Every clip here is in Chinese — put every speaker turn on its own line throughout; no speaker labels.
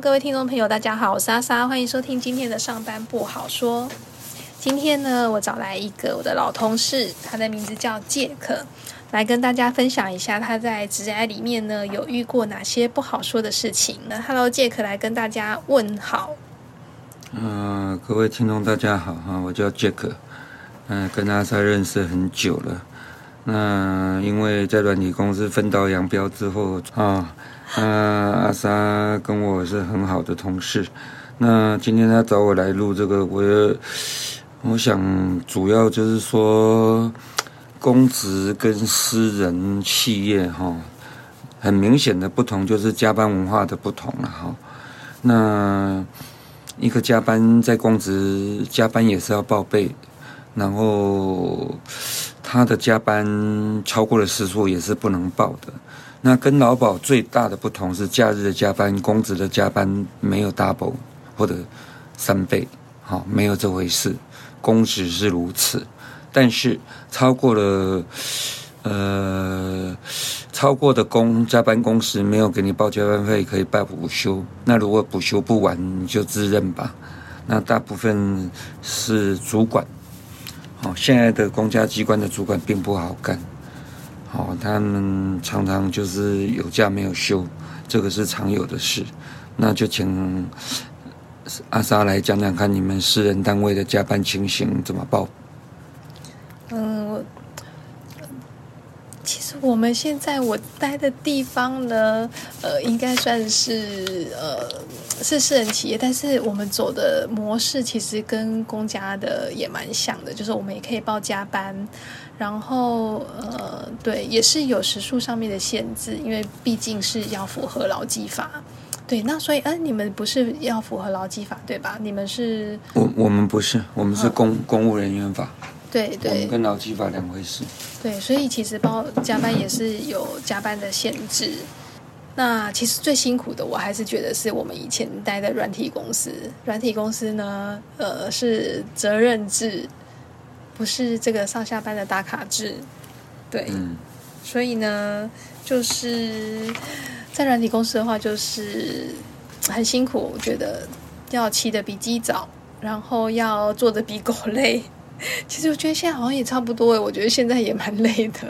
各位听众朋友，大家好，我是阿莎，欢迎收听今天的上班不好说。今天呢，我找来一个我的老同事，他的名字叫杰克，来跟大家分享一下他在职涯里面呢有遇过哪些不好说的事情。那 Hello，杰克来跟大家问好。
嗯，各位听众大家好哈，我叫杰克，嗯，跟阿莎认识很久了。那因为在软体公司分道扬镳之后啊，那阿莎跟我是很好的同事。那今天他找我来录这个，我我想主要就是说，公职跟私人企业哈，很明显的不同就是加班文化的不同了哈。那一个加班在公职加班也是要报备，然后。他的加班超过了时数也是不能报的。那跟劳保最大的不同是，假日的加班、工职的加班没有 double 或者三倍，好，没有这回事。工时是如此，但是超过了，呃，超过的工加班工时没有给你报加班费，可以报补休。那如果补休不完，你就自认吧。那大部分是主管。好，现在的公家机关的主管并不好干，好，他们常常就是有假没有休，这个是常有的事。那就请阿莎来讲讲看，你们私人单位的加班情形怎么报？
嗯，我们现在我待的地方呢，呃，应该算是呃。是私人企业，但是我们走的模式其实跟公家的也蛮像的，就是我们也可以报加班，然后呃，对，也是有时数上面的限制，因为毕竟是要符合劳基法。对，那所以，嗯，你们不是要符合劳基法对吧？你们是？
我我们不是，我们是公公务人员法。
对对。
跟劳基法两回事。
对，所以其实包加班也是有加班的限制。那其实最辛苦的，我还是觉得是我们以前待的软体公司。软体公司呢，呃，是责任制，不是这个上下班的打卡制。对，所以呢，就是在软体公司的话，就是很辛苦。我觉得要起得比鸡早，然后要做的比狗累。其实我觉得现在好像也差不多诶，我觉得现在也蛮累的。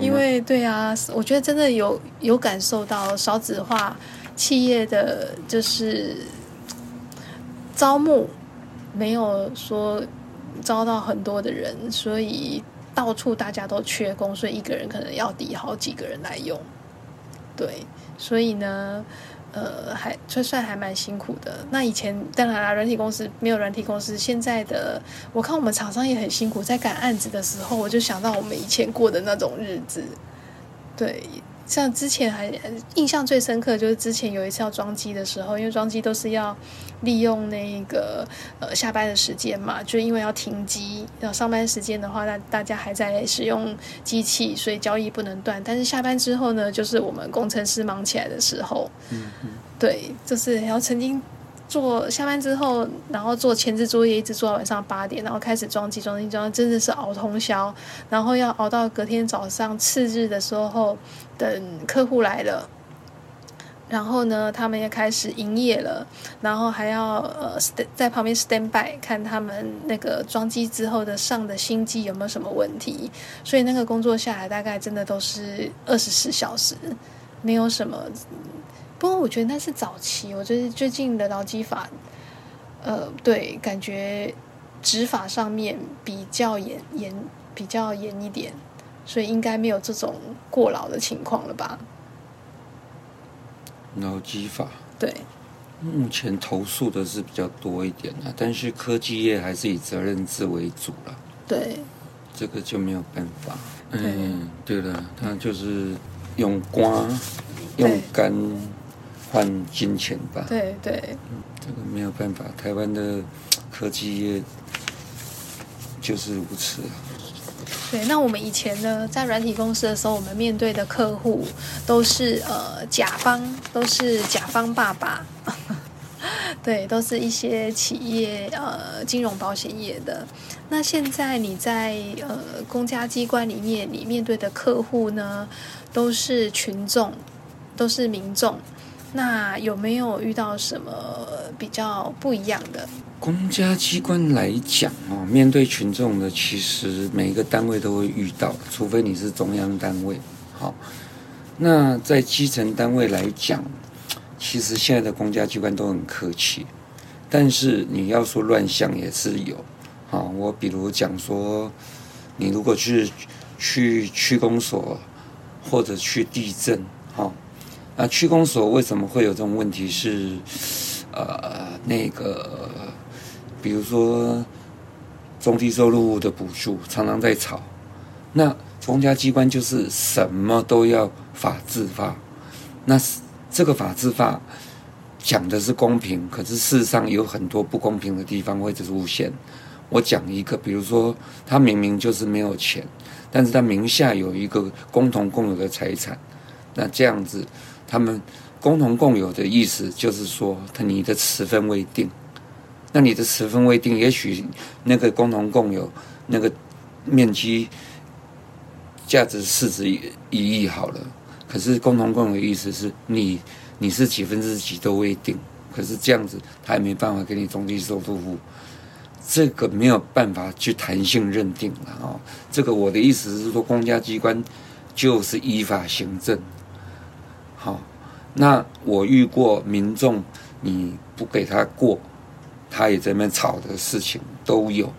因为对啊，我觉得真的有有感受到少子化企业的就是招募没有说招到很多的人，所以到处大家都缺工，所以一个人可能要抵好几个人来用。对，所以呢。呃，还算算还蛮辛苦的。那以前当然啦，软体公司没有软体公司。现在的我看我们厂商也很辛苦，在赶案子的时候，我就想到我们以前过的那种日子。对。像之前还印象最深刻，就是之前有一次要装机的时候，因为装机都是要利用那个呃下班的时间嘛，就因为要停机，然后上班时间的话，那大家还在使用机器，所以交易不能断。但是下班之后呢，就是我们工程师忙起来的时候，嗯嗯，对，就是然后曾经。做下班之后，然后做前置作业，一直做到晚上八点，然后开始装机装机装，真的是熬通宵，然后要熬到隔天早上次日的时候，等客户来了，然后呢，他们也开始营业了，然后还要呃在旁边 stand by 看他们那个装机之后的上的新机有没有什么问题，所以那个工作下来大概真的都是二十四小时，没有什么。不过我觉得那是早期，我觉得最近的劳基法，呃，对，感觉执法上面比较严严，比较严一点，所以应该没有这种过劳的情况了吧？
劳基法
对，
目前投诉的是比较多一点的，但是科技业还是以责任制为主了。
对，
这个就没有办法。嗯，对了，他就是用刮，用干。换金钱吧。
对对，
这个没有办法，台湾的科技业就是如此。
对，那我们以前呢，在软体公司的时候，我们面对的客户都是呃甲方，都是甲方爸爸，对，都是一些企业呃金融保险业的。那现在你在呃公家机关里面，你面对的客户呢，都是群众，都是民众。那有没有遇到什么比较不一样的？
公家机关来讲哦，面对群众的，其实每一个单位都会遇到，除非你是中央单位。好，那在基层单位来讲，其实现在的公家机关都很客气，但是你要说乱象也是有。好，我比如讲说，你如果去去区公所或者去地震，好，那区公所为什么会有这种问题？是呃那个。比如说中低收入的补助常常在吵，那公家机关就是什么都要法制化，那这个法制化讲的是公平，可是事实上有很多不公平的地方会出现。我讲一个，比如说他明明就是没有钱，但是他名下有一个共同共有的财产，那这样子他们共同共有的意思就是说，他你的持分未定。那你的持分未定，也许那个共同共有那个面积价值市值一亿好了，可是共同共有意思是你你是几分之几都未定，可是这样子他也没办法给你中低收入户，这个没有办法去弹性认定了哦。这个我的意思是说，公家机关就是依法行政。好，那我遇过民众你不给他过。他也在那边吵的事情都有，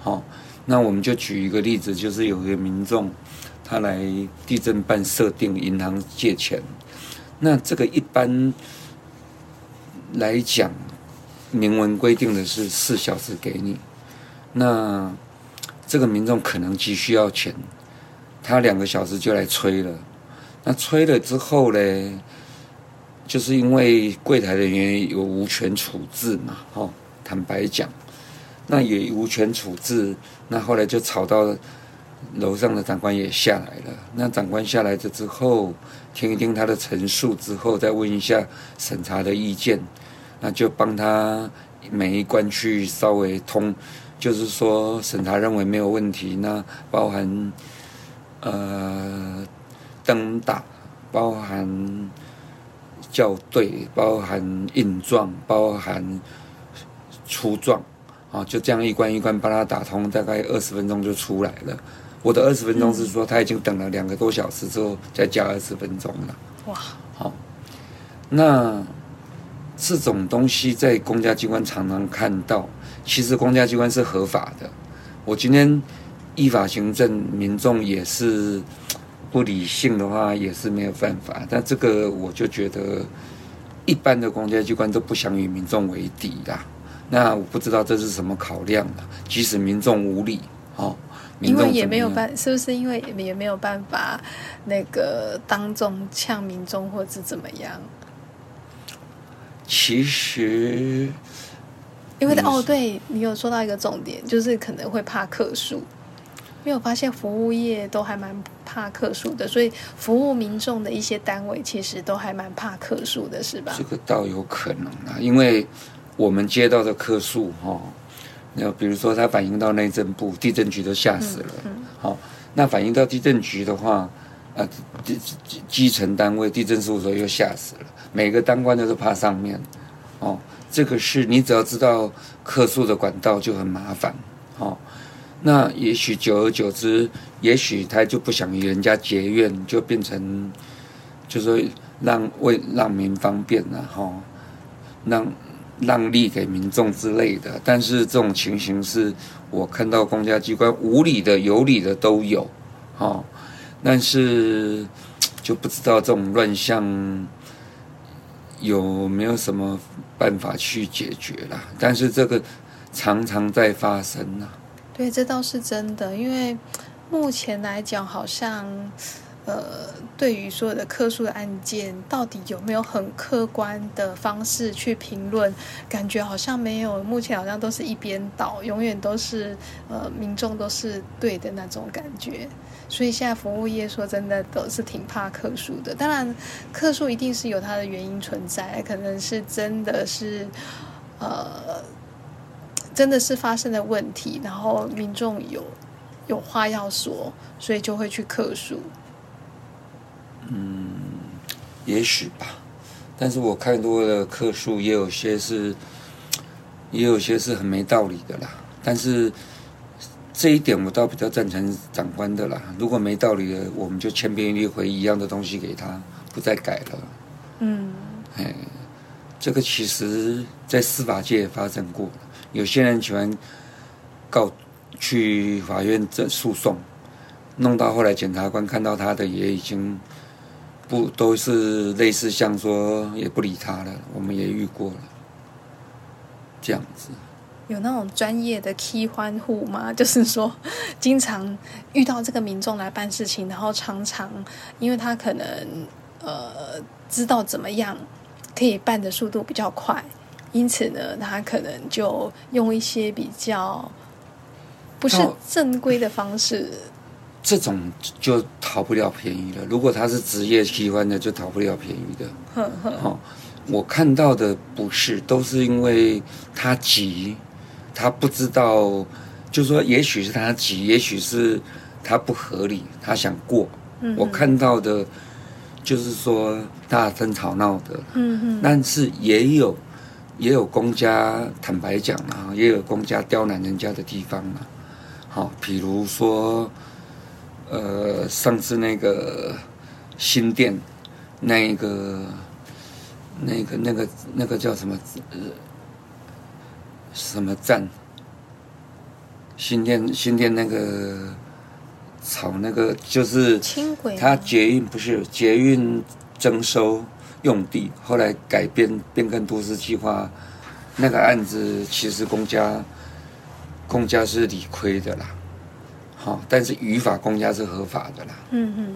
好，那我们就举一个例子，就是有一个民众，他来地震办设定银行借钱，那这个一般来讲，明文规定的是四小时给你，那这个民众可能急需要钱，他两个小时就来催了，那催了之后呢，就是因为柜台人员有无权处置嘛，哦。坦白讲，那也无权处置。那后来就吵到楼上的长官也下来了。那长官下来了之后，听一听他的陈述之后，再问一下审查的意见，那就帮他每一关去稍微通，就是说审查认为没有问题。那包含呃灯打，包含校对，包含印状，包含。粗状，啊，就这样一关一关把它打通，大概二十分钟就出来了。我的二十分钟是说他已经等了两个多小时之后再加二十分钟了。哇，好，那这种东西在公家机关常常看到，其实公家机关是合法的。我今天依法行政，民众也是不理性的话也是没有办法。但这个我就觉得，一般的公家机关都不想与民众为敌啦。那我不知道这是什么考量了。即使民众无力，哦，
因为也没有办，是不是因为也没有办法那个当众呛民众，或者怎么样？
其实，
因为哦，对你有说到一个重点，就是可能会怕客数。没有发现服务业都还蛮怕客数的，所以服务民众的一些单位其实都还蛮怕客数的，是吧？
这个倒有可能啊，因为。我们接到的客诉，哈，那比如说他反映到内政部地震局都吓死了，好，那反映到地震局的话，啊，基基基层单位地震事务所又吓死了，每个当官的都怕上面，哦，这个是你只要知道客诉的管道就很麻烦，哦，那也许久而久之，也许他就不想与人家结怨，就变成，就说让为让民方便了，哈，让。让利给民众之类的，但是这种情形是我看到公家机关无理的、有理的都有，哦，但是就不知道这种乱象有没有什么办法去解决啦。但是这个常常在发生呢。
对，这倒是真的，因为目前来讲，好像。呃，对于所有的客诉的案件，到底有没有很客观的方式去评论？感觉好像没有，目前好像都是一边倒，永远都是呃民众都是对的那种感觉。所以现在服务业说真的都是挺怕客诉的。当然，客诉一定是有它的原因存在，可能是真的是呃真的是发生的问题，然后民众有有话要说，所以就会去客诉。
嗯，也许吧。但是我看多了客诉，也有些是，也有些是很没道理的啦。但是这一点我倒比较赞成长官的啦。如果没道理的，我们就千篇一律回一样的东西给他，不再改了。
嗯，
哎，这个其实在司法界也发生过，有些人喜欢告去法院这诉讼，弄到后来检察官看到他的也已经。不都是类似像说也不理他了，我们也遇过了，这样子。
有那种专业的替欢户吗？就是说，经常遇到这个民众来办事情，然后常常因为他可能呃知道怎么样可以办的速度比较快，因此呢，他可能就用一些比较不是正规的方式。
这种就讨不了便宜了。如果他是职业喜欢的，就讨不了便宜的。
哦，
我看到的不是，都是因为他急，他不知道，就说也许是他急，也许是他不合理，他想过。我看到的，就是说大争吵闹的。
嗯嗯。
但是也有，也有公家坦白讲啊，也有公家刁难人家的地方嘛。好，比如说。呃，上次那个新店，那个、那个、那个、那个叫什么？呃，什么站？新店新店那个炒那个就是
轻轨，
它捷运不是捷运征收用地，后来改变变更都市计划，那个案子其实公家公家是理亏的啦。好，但是语法公家是合法的啦，
嗯嗯，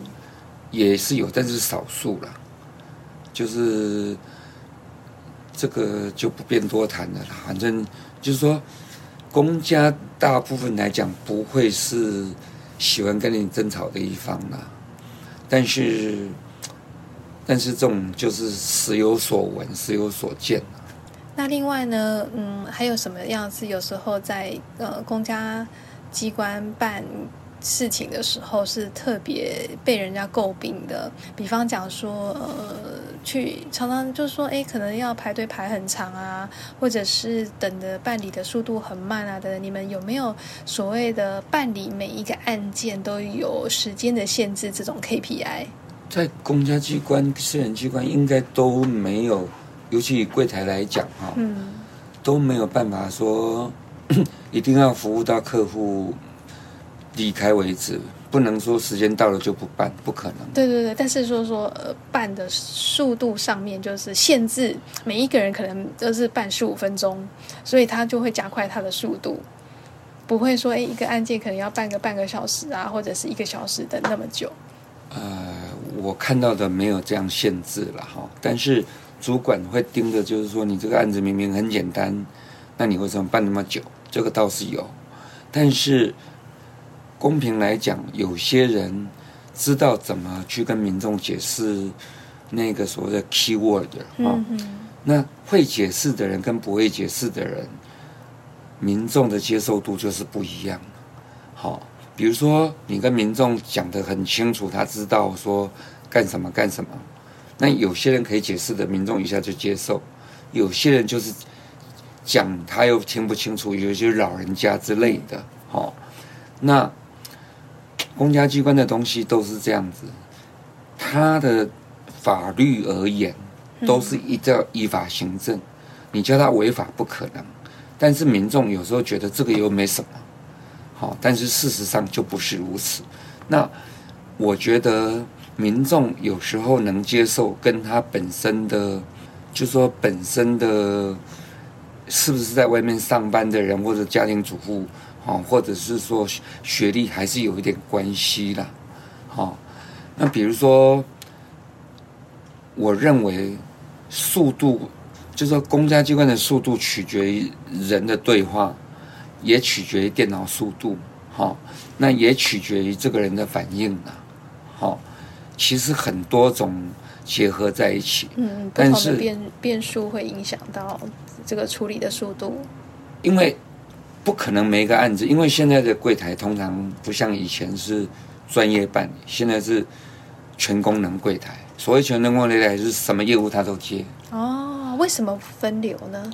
也是有，但是少数啦，就是这个就不便多谈的啦。反正就是说，公家大部分来讲不会是喜欢跟你争吵的一方啦，但是但是这种就是时有所闻，时有所见。
那另外呢，嗯，还有什么样子？有时候在呃公家。机关办事情的时候是特别被人家诟病的，比方讲说，呃，去常常就是说，哎，可能要排队排很长啊，或者是等的办理的速度很慢啊的。你们有没有所谓的办理每一个案件都有时间的限制这种 KPI？
在公家机关、私人机关应该都没有，尤其以柜台来讲哈，
嗯，
都没有办法说。一定要服务到客户离开为止，不能说时间到了就不办，不可能。
对对对，但是说说呃办的速度上面就是限制，每一个人可能都是办十五分钟，所以他就会加快他的速度，不会说哎一个案件可能要办个半个小时啊，或者是一个小时等那么久。
呃，我看到的没有这样限制了哈，但是主管会盯着，就是说你这个案子明明很简单，那你为什么办那么久？这个倒是有，但是公平来讲，有些人知道怎么去跟民众解释那个所谓的 key word 啊。那会解释的人跟不会解释的人，民众的接受度就是不一样。好，比如说你跟民众讲的很清楚，他知道说干什么干什么，那有些人可以解释的，民众一下就接受；有些人就是。讲他又听不清楚，有些老人家之类的，好，那公家机关的东西都是这样子，他的法律而言都是依照依法行政，你叫他违法不可能，但是民众有时候觉得这个又没什么，好，但是事实上就不是如此。那我觉得民众有时候能接受，跟他本身的，就说本身的。是不是在外面上班的人，或者家庭主妇，哦，或者是说学历，还是有一点关系啦，好，那比如说，我认为速度，就是说公家机关的速度取决于人的对话，也取决于电脑速度，好，那也取决于这个人的反应啊，好，其实很多种结合在一起，
嗯，不同的变变数会影响到。这个处理的速度，
因为不可能每一个案子，因为现在的柜台通常不像以前是专业办理，现在是全功能柜台，所谓全功能柜台是什么业务他都接。
哦，为什么分流呢？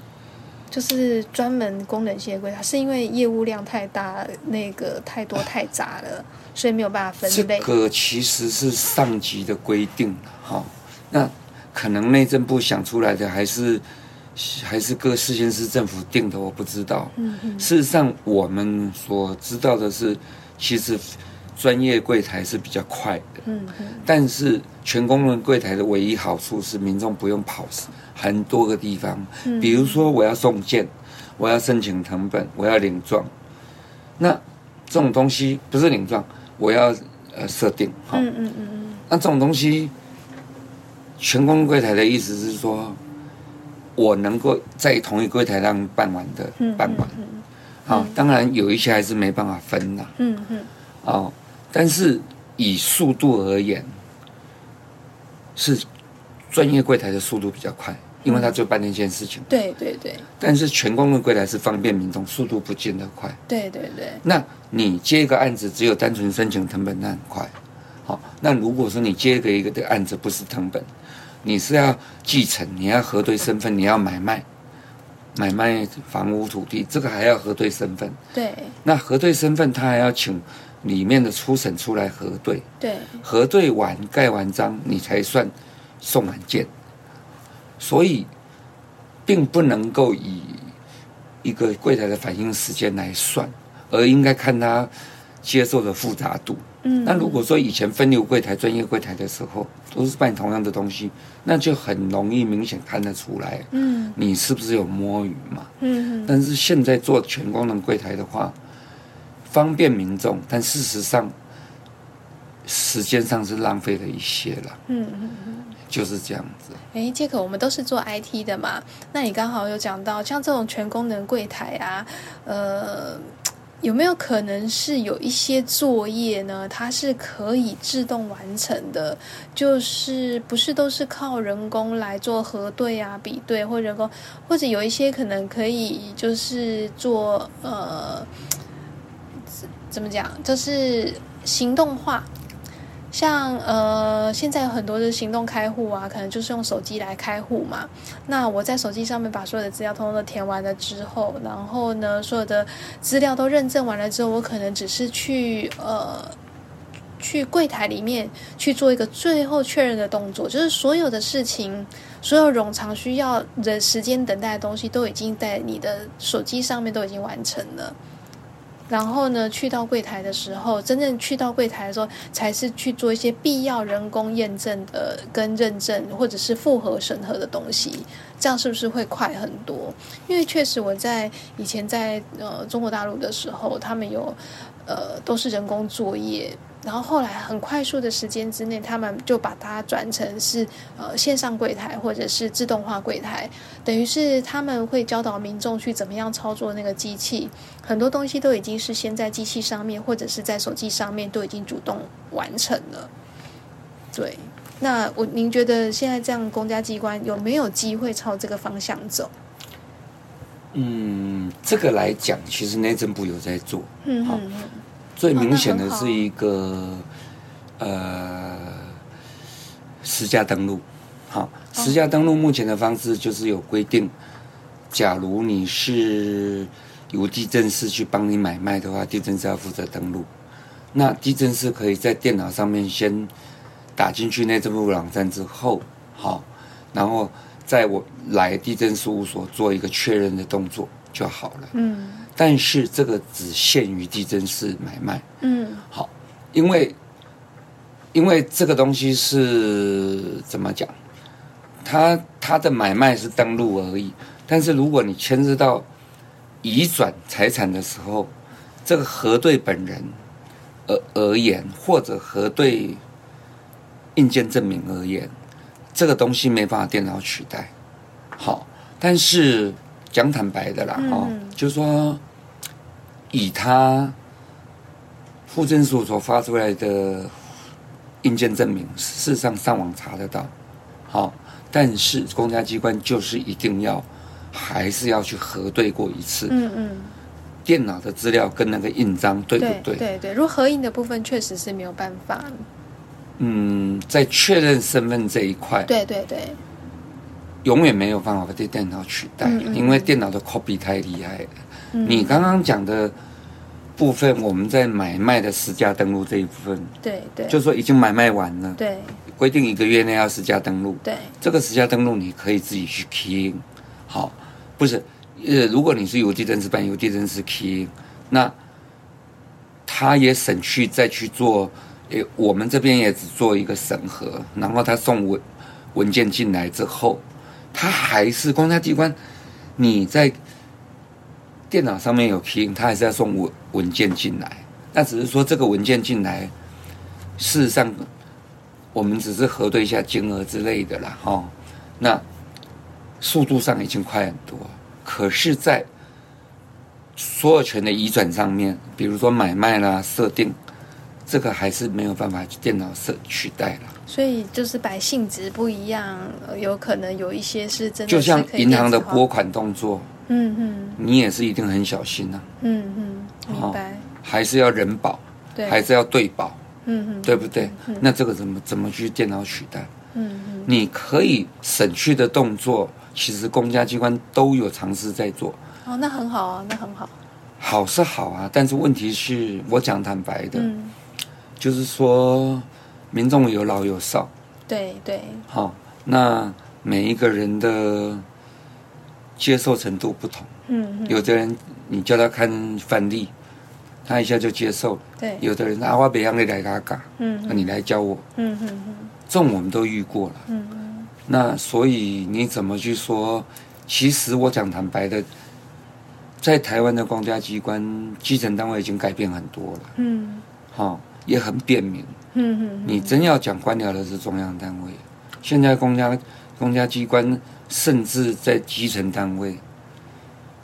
就是专门功能性的柜台，是因为业务量太大，那个太多太杂了，所以没有办法分类。
这个其实是上级的规定哈。那可能内政部想出来的，还是还是各市县市政府定的，我不知道。嗯嗯。事实上，我们所知道的是，其实专业柜台是比较快的。嗯嗯。但是全功能柜台的唯一好处是，民众不用跑很多个地方，比如说我要送件，我要申请成本，我要领状，那这种东西不是领状，我要呃设定，哈，嗯嗯嗯嗯，那这种东西，全公柜台的意思是说，我能够在同一柜台上办完的办完，好，当然有一些还是没办法分的，嗯嗯，哦，但是以速度而言，是专业柜台的速度比较快。因为它做半天件事情，
对对对。
但是全公的柜台是方便民众，速度不见得快。
对对对。
那你接一个案子，只有单纯申请成本，那很快。好，那如果说你接一个一个的案子，不是成本，你是要继承，你要核对身份，你要买卖，买卖房屋土地，这个还要核对身份。
对。
那核对身份，他还要请里面的初审出来核对。
对。
核对完盖完章，你才算送完件。所以，并不能够以一个柜台的反应时间来算，而应该看他接受的复杂度。嗯，那如果说以前分流柜台、专业柜台的时候，都是办同样的东西，那就很容易明显看得出来。嗯，你是不是有摸鱼嘛？嗯，但是现在做全功能柜台的话，方便民众，但事实上时间上是浪费了一些了。嗯嗯嗯。就是这样子。
哎，杰克，我们都是做 IT 的嘛，那你刚好有讲到像这种全功能柜台啊，呃，有没有可能是有一些作业呢？它是可以自动完成的，就是不是都是靠人工来做核对啊、比对，或人工，或者有一些可能可以就是做呃，怎么讲，就是行动化。像呃，现在有很多的行动开户啊，可能就是用手机来开户嘛。那我在手机上面把所有的资料通通都填完了之后，然后呢，所有的资料都认证完了之后，我可能只是去呃，去柜台里面去做一个最后确认的动作，就是所有的事情，所有冗长需要的时间等待的东西，都已经在你的手机上面都已经完成了。然后呢，去到柜台的时候，真正去到柜台的时候，才是去做一些必要人工验证的跟认证，或者是复核审核的东西，这样是不是会快很多？因为确实我在以前在呃中国大陆的时候，他们有呃都是人工作业。然后后来很快速的时间之内，他们就把它转成是呃线上柜台或者是自动化柜台，等于是他们会教导民众去怎么样操作那个机器，很多东西都已经是先在机器上面或者是在手机上面都已经主动完成了。对，那我您觉得现在这样公家机关有没有机会朝这个方向走？
嗯，这个来讲，其实内政部有在做，嗯嗯。最明显的是一个呃，实价登录，好，实价登录目前的方式就是有规定，假如你是由地震师去帮你买卖的话，地震师要负责登录。那地震师可以在电脑上面先打进去内政部网站之后，好，然后在我来地震事务所做一个确认的动作就好了。嗯。但是这个只限于地震式买卖。嗯，好，因为因为这个东西是怎么讲？它它的买卖是登录而已。但是如果你牵涉到移转财产的时候，这个核对本人而而言，或者核对硬件证明而言，这个东西没办法电脑取代。好，但是讲坦白的啦，哦，就是说。以他户政所所发出来的硬件证明，事实上上网查得到，好，但是公家机关就是一定要还是要去核对过一次，嗯嗯，电脑的资料跟那个印章对不对？
对对，如果合印的部分确实是没有办法，
嗯，在确认身份这一块，
对对对，
永远没有办法被电脑取代，
嗯嗯
因为电脑的 copy 太厉害了。
嗯
你刚刚讲的部分，我们在买卖的实价登录这一部分，
对对，
就说已经买卖完了，
对
规定一个月内要实价登录。
对
这个实价登录你可以自己去 key 好，不是，呃，如果你是邮递真实办邮递真实 key 那他也省去再去做，诶，我们这边也只做一个审核，然后他送文文件进来之后，他还是公家机关，你在电脑上面有 key in，他还是要送文文件进来，那只是说这个文件进来，事实上我们只是核对一下金额之类的啦，哈、那速度上已经快很多，可是，在所有权的移转上面，比如说买卖啦、设定，这个还是没有办法电脑设取代了。
所以就是百姓值不一样，呃有可能有一些是真的
就像银行的拨款动作，
嗯嗯。
你也是一定很小心啊，
嗯嗯，明白，
还是要人保，
对，
还是要对保，
嗯嗯。
对不对？那这个怎么怎么去电脑取代？
嗯嗯。
你可以省去的动作，其实公家机关都有尝试在做。
哦，那很好啊，那很好，
好是好啊，但是问题是我讲坦白的，
嗯，
就是说民众有老有少，
对对，
好、那每一个人的接受程度不同，
嗯嗯，
有的人你叫他看范例，他一下就接受；
对，
有的人阿花别让你来嘎嘎，
嗯
那你来教我，
嗯嗯嗯。
这种我们都遇过了。
嗯嗯。
那所以你怎么去说？其实我讲坦白的，在台湾的公家机关基层单位已经改变很多了，
嗯。
哈、也很便民。
嗯嗯，
你真要讲官僚的是中央单位，现在公家公家机关甚至在基层单位，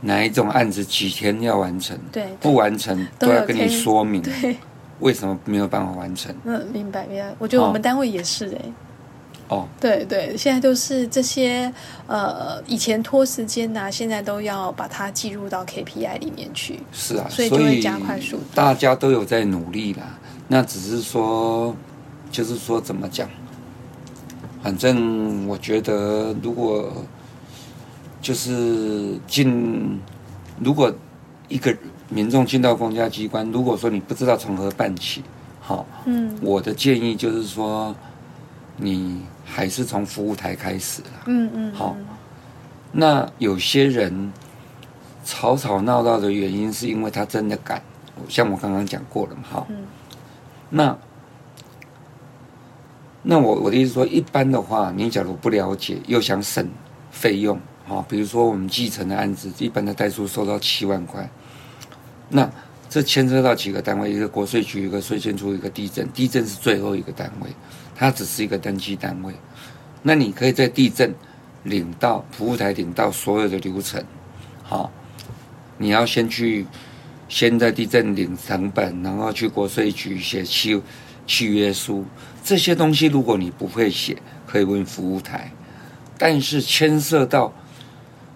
哪一种案子几天要完成，
对
不完成
都
要跟你说明
对，
为什么没有办法完成。
嗯，明白明白，我觉得我们单位也是哎、
哦，
对对，现在都是这些呃，以前拖时间呐、现在都要把它计入到 KPI 里面去。
是啊，
所以就会加快速度
大家都有在努力啦。那只是说，就是说怎么讲？反正我觉得，如果就是进，如果一个民众进到公家机关，如果说你不知道从何办起，好，
嗯
我的建议就是说，你还是从服务台开始啦。
嗯嗯，
好那有些人吵吵闹闹的原因，是因为他真的敢，像我刚刚讲过了嘛，哈。
嗯
那那我我的意思说，一般的话，你假如不了解，又想省费用，哈，比如说我们继承的案子，一般的代书收到七万块，那这牵涉到几个单位，一个国税局，一个税监处，一个地震，地震是最后一个单位，它只是一个登记单位。那你可以在地震领到服务台领到所有的流程，好，你要先去先在地震领成本，然后去国税局写契契约书，这些东西如果你不会写，可以问服务台，但是牵涉到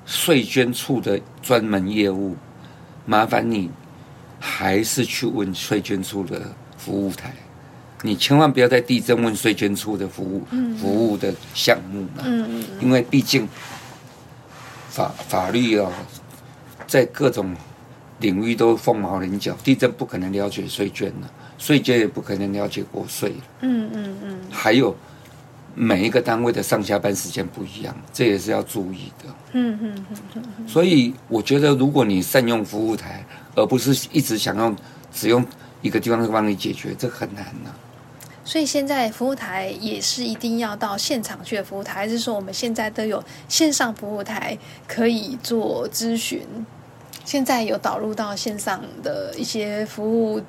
税捐处的专门业务，麻烦你还是去问税捐处的服务台。你千万不要在地震问税捐处的服务、服务的项目嘛，
嗯嗯
因为毕竟法法律哦，在各种领域都凤毛麟角，地震不可能了解税捐了，税捐也不可能了解国税了，
嗯嗯嗯
还有每一个单位的上下班时间不一样，这也是要注意的。
嗯嗯嗯
所以我觉得，如果你善用服务台，而不是一直想用只用一个地方帮你解决，这很难呐、
所以现在服务台也是一定要到现场去的服务台，还是说我们现在都有线上服务台可以做咨询？现在有导入到线上的一些服务，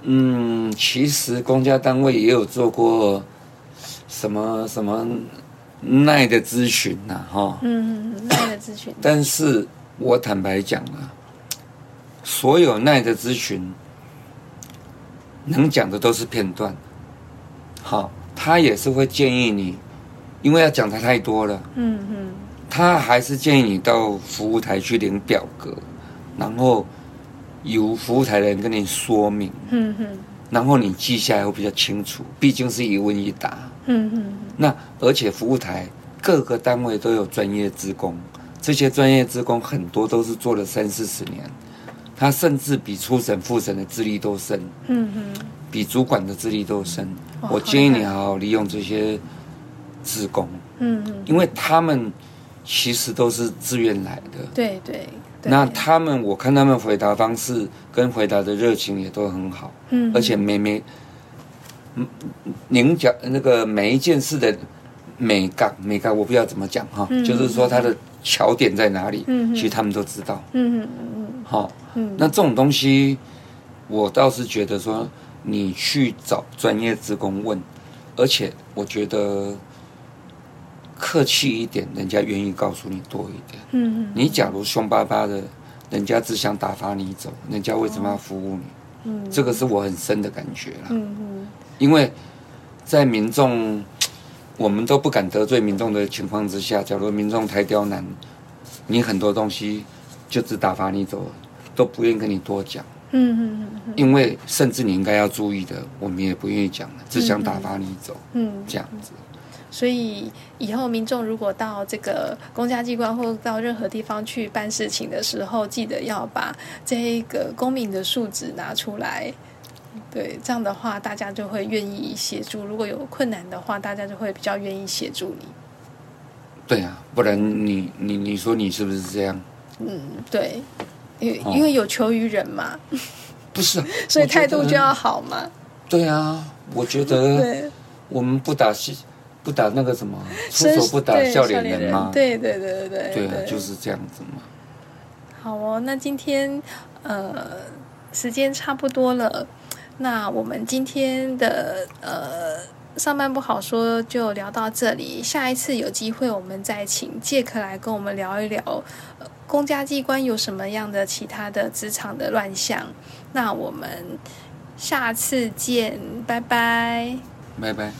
嗯，其实公家单位也有做过什么什么耐的咨询呐，哈。
嗯，耐的咨询，
但是我坦白讲啊，所有耐的咨询能讲的都是片段，好，他也是会建议你，因为要讲的太多了，
嗯嗯
他还是建议你到服务台去领表格，然后由服务台的人跟你说明。
嗯嗯
然后你记下来会比较清楚，毕竟是一问一答。
嗯嗯
那而且服务台各个单位都有专业职工，这些专业职工很多都是做了三四十年，他甚至比初审、复审的资历都深，
嗯嗯
比主管的资历都深。我建议你好好利用这些职工，
嗯嗯，
因为他们其实都是自愿来的。
对对对，
那他们，我看他们回答方式跟回答的热情也都很好，
嗯
而且每每，嗯，您讲那个每一件事的美感，美感我不知道怎么讲哈，
嗯
就是说它的巧点在哪里，
嗯嗯
其实他们都知道，
嗯嗯嗯
好。
嗯
那这种东西，我倒是觉得说，你去找专业职工问，而且我觉得客气一点，人家愿意告诉你多一点。
嗯嗯
你假如凶巴巴的，人家只想打发你走，人家为什么要服务你？
嗯
这个是我很深的感觉啦。
嗯嗯
因为在民众我们都不敢得罪民众的情况之下，假如民众太刁难，你很多东西就只打发你走，都不愿意跟你多讲。
嗯嗯嗯
因为甚至你应该要注意的，我们也不愿意讲了，只想打发你走，
嗯，
这样子。
所以以后民众如果到这个公家机关或到任何地方去办事情的时候，记得要把这个公民的素质拿出来。对，这样的话大家就会愿意协助。如果有困难的话，大家就会比较愿意协助你。
对啊，不然你你你说你是不是这样？
嗯，对，因因为有求于人嘛，
不是啊，
所以态度就要好嘛。
对啊，我觉得，我们不打戏，不打那个什么，出手不打笑脸人吗。
对对对对对
对啊，就是这样子嘛。
好哦，那今天呃时间差不多了，那我们今天的呃上班不好说就聊到这里，下一次有机会我们再请杰克来跟我们聊一聊，呃，公家机关有什么样的其他的职场的乱象，那我们下次见，拜拜。
拜拜。